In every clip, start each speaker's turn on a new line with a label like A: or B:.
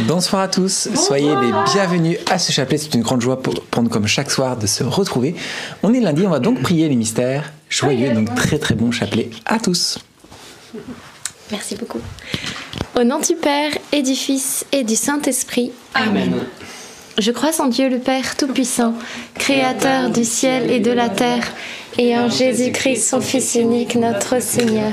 A: Bonsoir à tous, soyez les bienvenus à ce chapelet. C'est une grande joie pour, pour nous, comme chaque soir, de se retrouver. On est lundi, on va donc prier les mystères. Joyeux, donc très très bon chapelet à tous.
B: Merci beaucoup. Au nom du Père et du Fils et du Saint-Esprit.
C: Amen.
B: Je crois en Dieu le Père Tout-Puissant, Créateur du ciel et de la terre, et en Jésus-Christ, son Fils unique, notre Seigneur,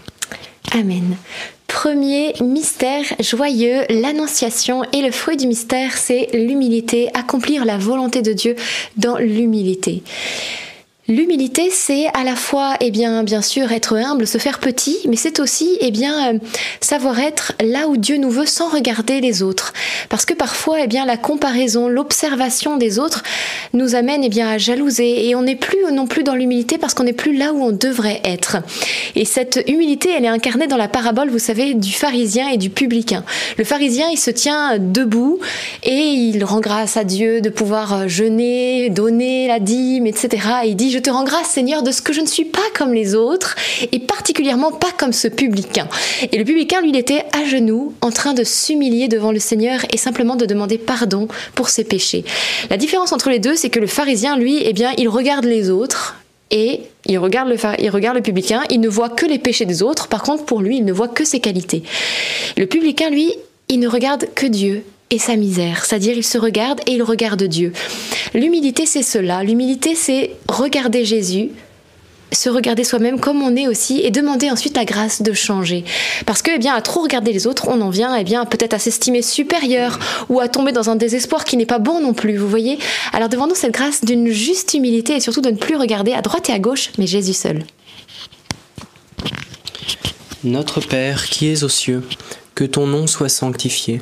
B: Amen. Premier mystère joyeux, l'annonciation et le fruit du mystère, c'est l'humilité, accomplir la volonté de Dieu dans l'humilité. L'humilité, c'est à la fois, eh bien, bien sûr, être humble, se faire petit, mais c'est aussi, eh bien, euh, savoir être là où Dieu nous veut sans regarder les autres. Parce que parfois, eh bien, la comparaison, l'observation des autres nous amène, eh bien, à jalouser et on n'est plus non plus dans l'humilité parce qu'on n'est plus là où on devrait être. Et cette humilité, elle est incarnée dans la parabole, vous savez, du pharisien et du publicain. Le pharisien, il se tient debout et il rend grâce à Dieu de pouvoir jeûner, donner la dîme, etc. Et il dit, je te rends grâce Seigneur de ce que je ne suis pas comme les autres et particulièrement pas comme ce publicain. Et le publicain, lui, il était à genoux en train de s'humilier devant le Seigneur et simplement de demander pardon pour ses péchés. La différence entre les deux, c'est que le pharisien, lui, eh bien, il regarde les autres et il regarde, le, il regarde le publicain, il ne voit que les péchés des autres, par contre pour lui, il ne voit que ses qualités. Le publicain, lui, il ne regarde que Dieu et sa misère, c'est-à-dire il se regarde et il regarde Dieu. L'humilité, c'est cela. L'humilité, c'est regarder Jésus, se regarder soi-même comme on est aussi et demander ensuite la grâce de changer. Parce que, eh bien, à trop regarder les autres, on en vient, eh bien, peut-être à s'estimer supérieur ou à tomber dans un désespoir qui n'est pas bon non plus, vous voyez? Alors, demandons cette grâce d'une juste humilité et surtout de ne plus regarder à droite et à gauche, mais Jésus seul.
D: Notre Père qui es aux cieux, que ton nom soit sanctifié,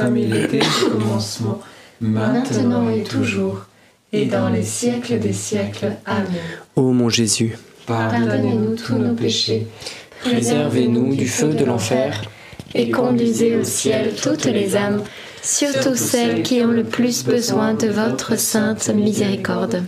E: Comme il était au commencement,
F: Maintenant et toujours, et dans les siècles des siècles. Amen.
D: Ô mon Jésus,
F: Pardonnez-nous tous nos péchés,
G: Préservez-nous du feu de l'enfer
F: et conduisez au ciel toutes les âmes, surtout celles qui ont le plus besoin de votre sainte miséricorde.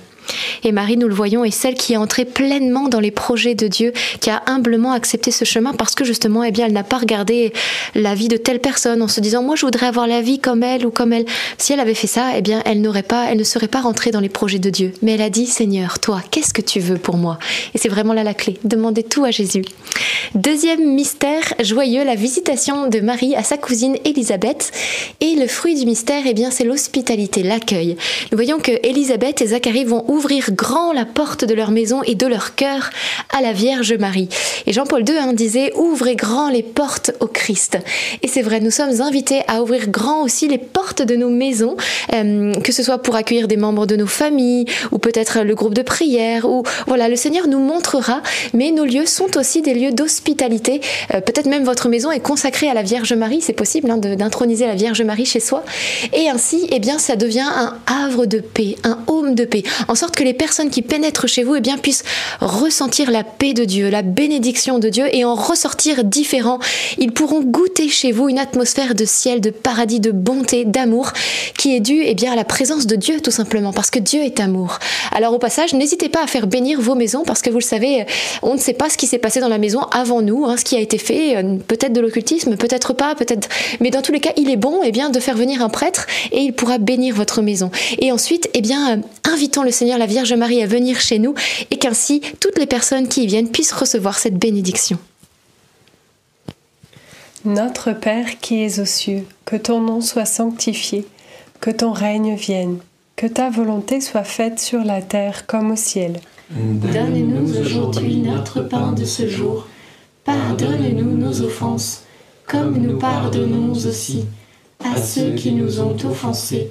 B: Et Marie, nous le voyons, est celle qui est entrée pleinement dans les projets de Dieu, qui a humblement accepté ce chemin parce que justement, eh bien, elle n'a pas regardé la vie de telle personne en se disant, moi, je voudrais avoir la vie comme elle ou comme elle. Si elle avait fait ça, eh bien, elle n'aurait pas, elle ne serait pas rentrée dans les projets de Dieu. Mais elle a dit, Seigneur, toi, qu'est-ce que tu veux pour moi? Et c'est vraiment là la clé. Demandez tout à Jésus. Deuxième mystère joyeux, la visitation de Marie à sa cousine Élisabeth. Et le fruit du mystère, eh bien, c'est l'hospitalité, l'accueil. Nous voyons que Élisabeth et Zacharie vont ouvrir grand la porte de leur maison et de leur cœur à la Vierge Marie. Et Jean-Paul II hein, disait Ouvrez grand les portes au Christ. Et c'est vrai, nous sommes invités à ouvrir grand aussi les portes de nos maisons, euh, que ce soit pour accueillir des membres de nos familles ou peut-être le groupe de prière. Ou voilà, le Seigneur nous montrera. Mais nos lieux sont aussi des lieux d'hospitalité. Euh, peut-être même votre maison est consacrée à la Vierge Marie. C'est possible hein, d'introniser la Vierge Marie chez soi. Et ainsi, eh bien, ça devient un havre de paix, un home de paix, en que les personnes qui pénètrent chez vous, eh bien, puissent ressentir la paix de Dieu, la bénédiction de Dieu et en ressortir différents. Ils pourront goûter chez vous une atmosphère de ciel, de paradis, de bonté, d'amour, qui est due, eh bien, à la présence de Dieu, tout simplement, parce que Dieu est amour. Alors, au passage, n'hésitez pas à faire bénir vos maisons, parce que vous le savez, on ne sait pas ce qui s'est passé dans la maison avant nous, hein, ce qui a été fait, euh, peut-être de l'occultisme, peut-être pas, peut-être, mais dans tous les cas, il est bon, eh bien, de faire venir un prêtre et il pourra bénir votre maison. Et ensuite, eh bien, euh, invitons le Seigneur, la Vierge Marie à venir chez nous et qu'ainsi toutes les personnes qui y viennent puissent recevoir cette bénédiction.
C: Notre Père qui es aux cieux, que ton nom soit sanctifié, que ton règne vienne, que ta volonté soit faite sur la terre comme au ciel.
F: Donne-nous aujourd'hui notre pain de ce jour. Pardonne-nous nos offenses, comme nous pardonnons aussi à ceux qui nous ont offensés.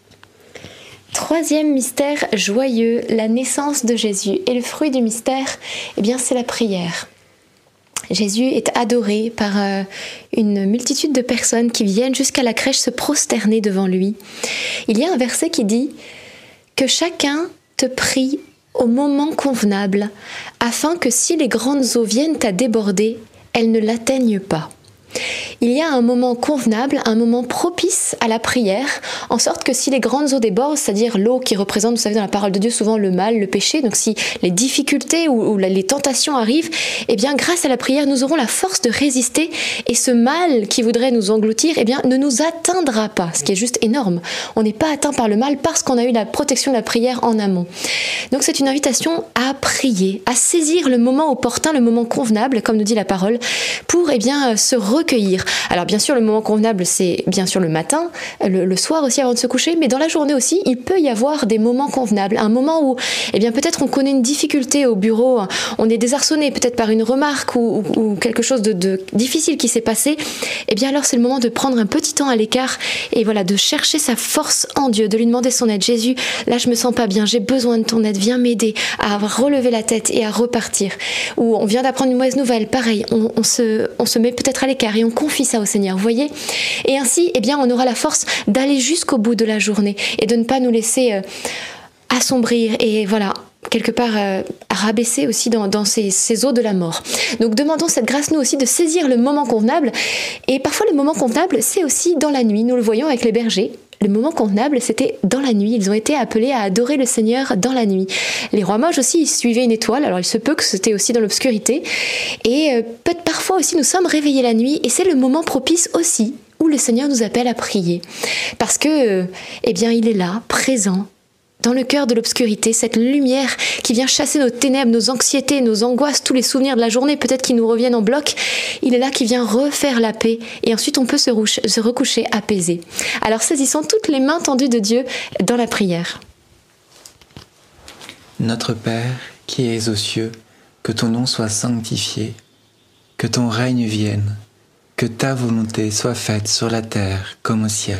B: Troisième mystère joyeux, la naissance de Jésus. Et le fruit du mystère, eh bien, c'est la prière. Jésus est adoré par euh, une multitude de personnes qui viennent jusqu'à la crèche se prosterner devant lui. Il y a un verset qui dit que chacun te prie au moment convenable, afin que si les grandes eaux viennent à déborder, elles ne l'atteignent pas. Il y a un moment convenable, un moment propice à la prière, en sorte que si les grandes eaux débordent, c'est-à-dire l'eau qui représente, vous savez, dans la parole de Dieu, souvent le mal, le péché, donc si les difficultés ou, les tentations arrivent, eh bien, grâce à la prière, nous aurons la force de résister et ce mal qui voudrait nous engloutir, eh bien, ne nous atteindra pas, ce qui est juste énorme. On n'est pas atteint par le mal parce qu'on a eu la protection de la prière en amont. Donc, c'est une invitation à prier, à saisir le moment opportun, le moment convenable, comme nous dit la parole, pour, eh bien, se Alors bien sûr, le moment convenable, c'est bien sûr le matin, le, soir aussi avant de se coucher, mais dans la journée aussi, il peut y avoir des moments convenables. Un moment où, eh bien peut-être on connaît une difficulté au bureau, on est désarçonné peut-être par une remarque ou, quelque chose de, difficile qui s'est passé. Eh bien alors c'est le moment de prendre un petit temps à l'écart et voilà de chercher sa force en Dieu, de lui demander son aide. Jésus, là je me sens pas bien, j'ai besoin de ton aide, viens m'aider à relever la tête et à repartir. Ou on vient d'apprendre une mauvaise nouvelle, pareil, on se, on se met peut-être à l'écart et on confie ça au Seigneur, vous voyez Et ainsi, eh bien, on aura la force d'aller jusqu'au bout de la journée et de ne pas nous laisser euh, assombrir et voilà, quelque part euh, rabaissé aussi dans, dans ces, ces, eaux de la mort. Donc demandons cette grâce nous aussi de saisir le moment convenable. Et parfois le moment convenable, c'est aussi dans la nuit. Nous le voyons avec les bergers. Le moment convenable, c'était dans la nuit. Ils ont été appelés à adorer le Seigneur dans la nuit. Les rois mages aussi, ils suivaient une étoile. Alors il se peut que c'était aussi dans l'obscurité. Et euh, peut-être parfois aussi, nous sommes réveillés la nuit. Et c'est le moment propice aussi où le Seigneur nous appelle à prier. Parce que, euh, eh bien, il est là, présent, dans le cœur de l'obscurité, cette lumière qui vient chasser nos ténèbres, nos anxiétés, nos angoisses, tous les souvenirs de la journée, peut-être qui nous reviennent en bloc, il est là qui vient refaire la paix et ensuite on peut se, recoucher apaisé. Alors saisissons toutes les mains tendues de Dieu dans la prière.
F: Notre Père qui es aux cieux, que ton nom soit sanctifié, que ton règne vienne, que ta volonté soit faite sur la terre comme au ciel.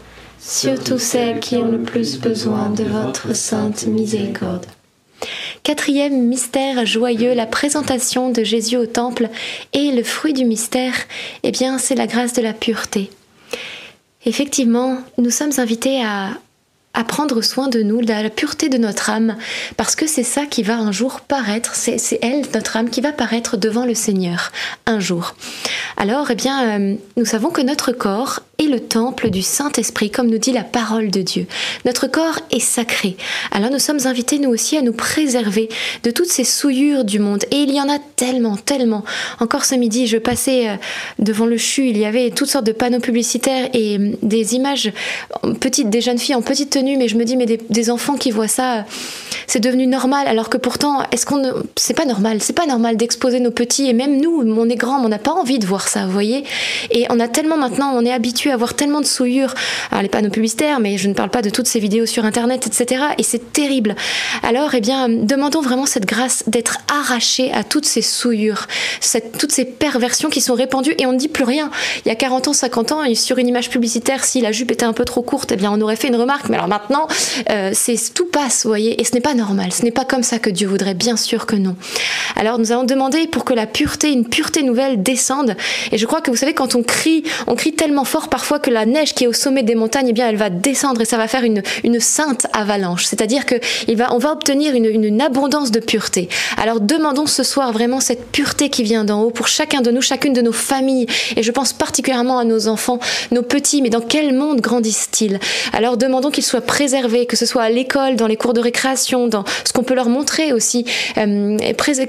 D: surtout celles qui ont le plus besoin de votre sainte miséricorde.
B: Quatrième mystère joyeux, la présentation de Jésus au temple et le fruit du mystère, eh bien, c'est la grâce de la pureté. Effectivement, nous sommes invités à, prendre soin de nous, de la pureté de notre âme, parce que c'est ça qui va un jour paraître, c'est elle, notre âme, qui va paraître devant le Seigneur un jour. Alors, eh bien, euh, nous savons que notre corps est le temple du Saint-Esprit, comme nous dit la parole de Dieu. Notre corps est sacré. Alors nous sommes invités, nous aussi, à nous préserver de toutes ces souillures du monde. Et il y en a tellement, tellement. Encore ce midi, je passais euh, devant le CHU, il y avait toutes sortes de panneaux publicitaires et euh, des images petites, des jeunes filles en petite tenue, mais je me dis, mais des, enfants qui voient ça, c'est devenu normal, alors que pourtant, est-ce qu'on c'est pas normal, c'est pas normal d'exposer nos petits, et même nous, on est grand, on n'a pas envie de voir ça, vous voyez Et on a tellement maintenant, on est habitué avoir tellement de souillures. Alors, les panneaux publicitaires, mais je ne parle pas de toutes ces vidéos sur Internet, etc. Et c'est terrible. Alors, eh bien, demandons vraiment cette grâce d'être arraché à toutes ces souillures, toutes ces perversions qui sont répandues et on ne dit plus rien. Il y a 40 ans, 50 ans, sur une image publicitaire, si la jupe était un peu trop courte, eh bien, on aurait fait une remarque. Mais alors maintenant, euh, c'est tout passe, vous voyez, et ce n'est pas normal. Ce n'est pas comme ça que Dieu voudrait, bien sûr que non. Alors, nous allons demander pour que la pureté, une pureté nouvelle descende. Et je crois que vous savez, quand on crie, on crie tellement fort par parfois que la neige qui est au sommet des montagnes, eh bien, elle va descendre et ça va faire une, une sainte avalanche. C'est-à-dire que il va, on va obtenir une, une, abondance de pureté. Alors demandons ce soir vraiment cette pureté qui vient d'en haut pour chacun de nous, chacune de nos familles. Et je pense particulièrement à nos enfants, nos petits. Mais dans quel monde grandissent-ils? Alors demandons qu'ils soient préservés, que ce soit à l'école, dans les cours de récréation, dans ce qu'on peut leur montrer aussi, euh,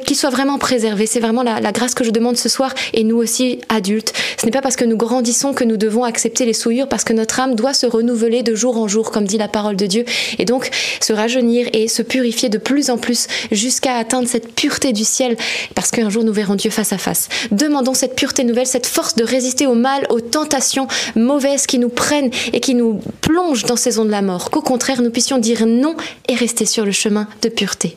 B: qu'ils soient vraiment préservés. C'est vraiment la, la grâce que je demande ce soir. Et nous aussi, adultes. Ce n'est pas parce que nous grandissons que nous devons accepter les souillures parce que notre âme doit se renouveler de jour en jour, comme dit la parole de Dieu, et donc se rajeunir et se purifier de plus en plus jusqu'à atteindre cette pureté du ciel, parce qu'un jour nous verrons Dieu face à face. Demandons cette pureté nouvelle, cette force de résister au mal, aux tentations mauvaises qui nous prennent et qui nous plongent dans ces ondes de la mort, qu'au contraire nous puissions dire non et rester sur le chemin de pureté.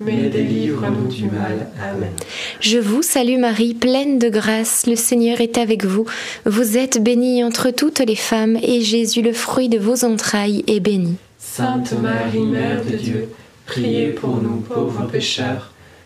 D: mais délivre-nous du mal. Amen.
B: Je vous salue Marie, pleine de grâce, le Seigneur est avec vous. Vous êtes bénie entre toutes les femmes, et Jésus, le fruit de vos entrailles, est béni.
D: Sainte Marie, Mère de Dieu, priez pour nous pauvres pécheurs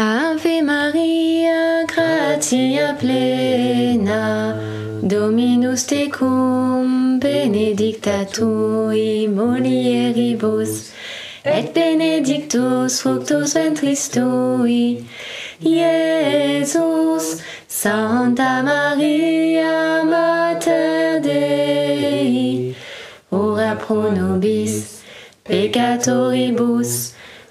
B: Ave Maria, gratia plena, Dominus tecum, benedicta tui mulieribus,
H: et benedictus fructus ventris tui. Santa Maria, Mater Dei, ora pro nobis peccatoribus,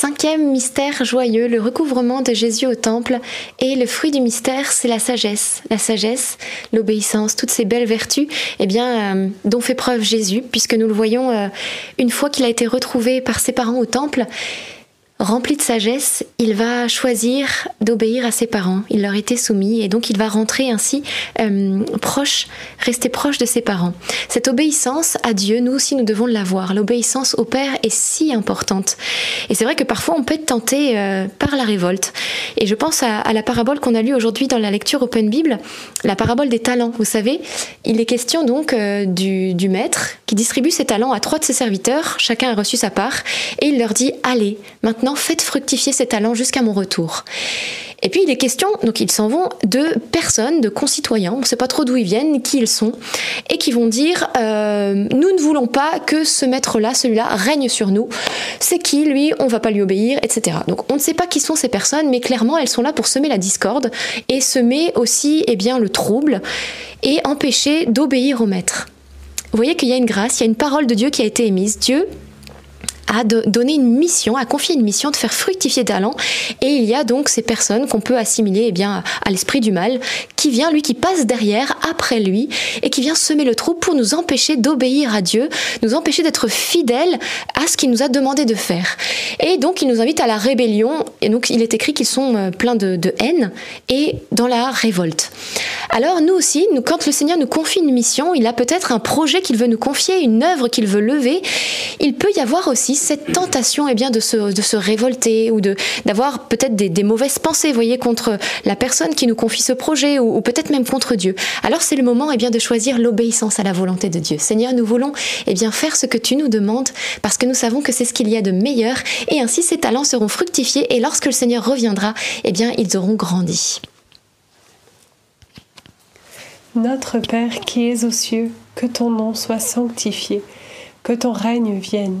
B: Cinquième mystère joyeux, le recouvrement de Jésus au temple. Et le fruit du mystère, c'est la sagesse. La sagesse, l'obéissance, toutes ces belles vertus eh bien, euh, dont fait preuve Jésus, puisque nous le voyons euh, une fois qu'il a été retrouvé par ses parents au temple. Rempli de sagesse, il va choisir d'obéir à ses parents. Il leur était soumis et donc il va rentrer ainsi euh, proche, rester proche de ses parents. Cette obéissance à Dieu, nous aussi nous devons l'avoir. L'obéissance au Père est si importante. Et c'est vrai que parfois on peut être tenté euh, par la révolte. Et je pense à, la parabole qu'on a lue aujourd'hui dans la lecture Open Bible, la parabole des talents. Vous savez, il est question donc euh, du maître qui distribue ses talents à trois de ses serviteurs. Chacun a reçu sa part et il leur dit allez maintenant faites fructifier ces talents jusqu'à mon retour. Et puis il est question, donc ils s'en vont, de personnes, de concitoyens, on ne sait pas trop d'où ils viennent, qui ils sont, et qui vont dire euh, nous ne voulons pas que ce maître-là, celui-là, règne sur nous. C'est qui lui? On va pas lui obéir, etc. Donc on ne sait pas qui sont ces personnes, mais clairement elles sont là pour semer la discorde et semer aussi eh bien le trouble et empêcher d'obéir au maître. Vous voyez qu'il y a une grâce, il y a une parole de Dieu qui a été émise. Dieu de- donné une mission, a confié une mission de faire fructifier des talents. Et il y a donc ces personnes qu'on peut assimiler eh bien, à l'esprit du mal, qui vient, lui, qui passe derrière, après lui, et qui vient semer le trou pour nous empêcher d'obéir à Dieu, nous empêcher d'être fidèles à ce qu'il nous a demandé de faire. Et donc, il nous invite à la rébellion. Et donc, il est écrit qu'ils sont euh, pleins de, de haine et dans la révolte. Alors, nous aussi, nous, quand le Seigneur nous confie une mission, il a peut-être un projet qu'il veut nous confier, une œuvre qu'il veut lever. Il peut y avoir aussi cette tentation eh bien, de, se, de se révolter ou de, d'avoir peut-être des, des mauvaises pensées, voyez, contre la personne qui nous confie ce projet ou, ou peut-être même contre Dieu. Alors, c'est le moment eh bien, de choisir l'obéissance à la volonté de Dieu. Seigneur, nous voulons eh bien, faire ce que tu nous demandes parce que nous savons que c'est ce qu'il y a de meilleur et ainsi ces talents seront fructifiés et lorsque le Seigneur reviendra, eh bien, ils auront grandi.
C: Notre Père qui es aux cieux, que ton nom soit sanctifié, que ton règne vienne,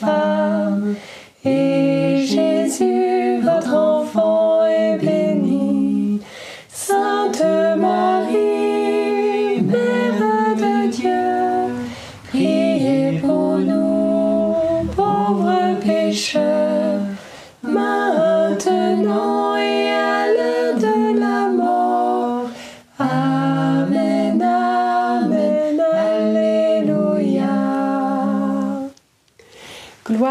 C: les femmes, et Jésus, votre enfant, est béni. Sainte Marie, Mère de Dieu, priez pour nous, pauvres pécheurs,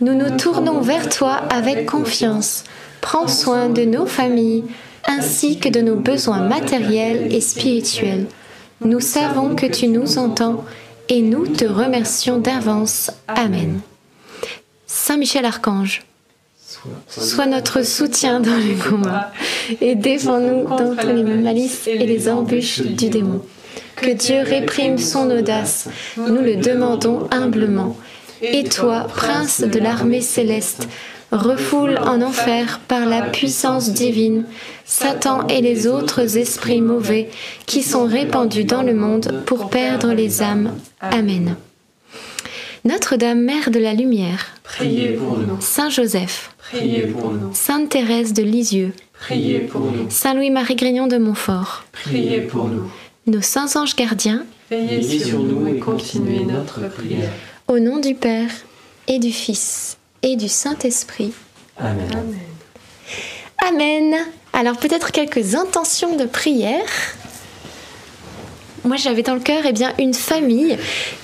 B: nous nous tournons vers toi avec confiance. Prends soin de nos familles ainsi que de nos besoins matériels et spirituels. Nous savons que tu nous entends et nous te remercions d'avance. Amen. Saint Michel Archange, sois notre soutien dans les combats et défends-nous contre les malices et les embûches du démon. Que Dieu réprime son audace, nous le demandons humblement. Et toi, prince de l'armée céleste, refoule en enfer par la puissance divine Satan et les autres esprits mauvais qui sont répandus dans le monde pour perdre les âmes. Amen. Notre-Dame, Mère de la Lumière,
I: Priez pour nous,
B: Saint Joseph,
I: priez pour nous,
B: Sainte Thérèse de Lisieux,
I: priez pour nous,
B: Saint Louis-Marie Grignon de Montfort,
I: priez pour nous.
B: nos saints anges gardiens,
C: veillez sur nous et
I: continuez
C: notre prière.
B: Au nom du Père et du Fils et du Saint-Esprit.
I: Amen.
B: Amen. Alors peut-être quelques intentions de prière. Moi, j'avais dans le cœur eh bien une famille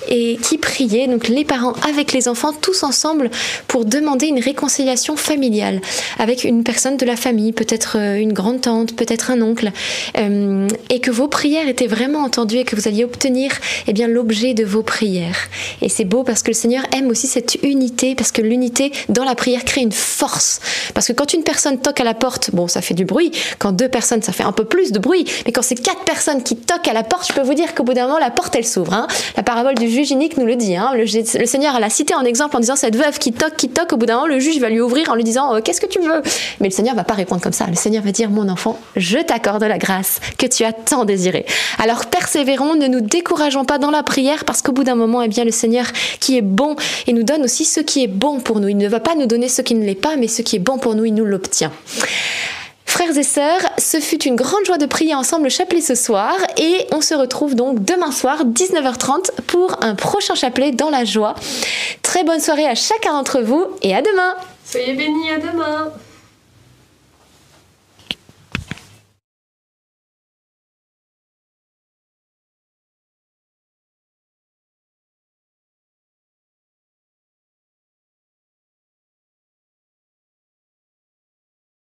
B: et qui priait, donc les parents avec les enfants tous ensemble pour demander une réconciliation familiale avec une personne de la famille, peut-être euh, une grande tante, peut-être un oncle, euh, et que vos prières étaient vraiment entendues et que vous alliez obtenir eh bien l'objet de vos prières. Et c'est beau parce que le Seigneur aime aussi cette unité, parce que l'unité dans la prière crée une force. Parce que quand une personne toque à la porte, bon, ça fait du bruit. Quand deux personnes, ça fait un peu plus de bruit. Mais quand c'est quatre personnes qui toquent à la porte, je peux vous dire qu'au bout d'un moment, la porte, elle s'ouvre. hein. La parabole du juge unique nous le dit. hein. Le, le Seigneur l'a cité en exemple en disant cette veuve qui toque, qui toque, au bout d'un moment, le juge va lui ouvrir en lui disant euh, Qu'est-ce que tu veux? Mais le Seigneur va pas répondre comme ça. Le Seigneur va dire Mon enfant, je t'accorde la grâce que tu as tant désirée. Alors persévérons, ne nous décourageons pas dans la prière parce qu'au bout d'un moment, eh bien, le Seigneur qui est bon et nous donne aussi ce qui est bon pour nous. Il ne va pas nous donner ce qui ne l'est pas, mais ce qui est bon pour nous, il nous l'obtient. Frères et sœurs, ce fut une grande joie de prier ensemble le chapelet ce soir et on se retrouve donc demain soir 19h30 pour un prochain chapelet dans la joie. Très bonne soirée à chacun d'entre vous et à demain
C: Soyez bénis, à demain